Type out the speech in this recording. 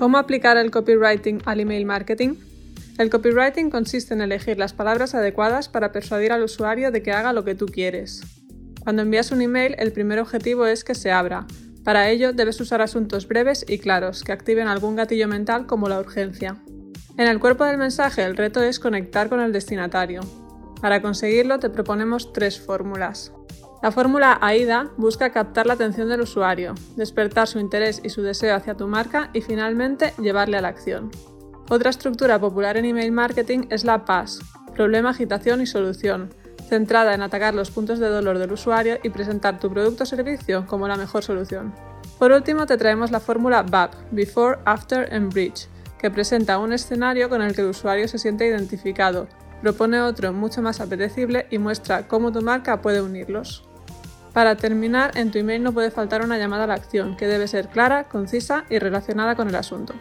¿Cómo aplicar el copywriting al email marketing? El copywriting consiste en elegir las palabras adecuadas para persuadir al usuario de que haga lo que tú quieres. Cuando envías un email, el primer objetivo es que se abra. Para ello, debes usar asuntos breves y claros que activen algún gatillo mental como la urgencia. En el cuerpo del mensaje, el reto es conectar con el destinatario. Para conseguirlo, te proponemos tres fórmulas. La fórmula AIDA busca captar la atención del usuario, despertar su interés y su deseo hacia tu marca y finalmente llevarle a la acción. Otra estructura popular en email marketing es la PAS, problema, agitación y solución, centrada en atacar los puntos de dolor del usuario y presentar tu producto o servicio como la mejor solución. Por último, te traemos la fórmula BAP, Before, After and Bridge, que presenta un escenario con el que el usuario se siente identificado, propone otro mucho más apetecible y muestra cómo tu marca puede unirlos. Para terminar, en tu email no puede faltar una llamada a la acción, que debe ser clara, concisa y relacionada con el asunto.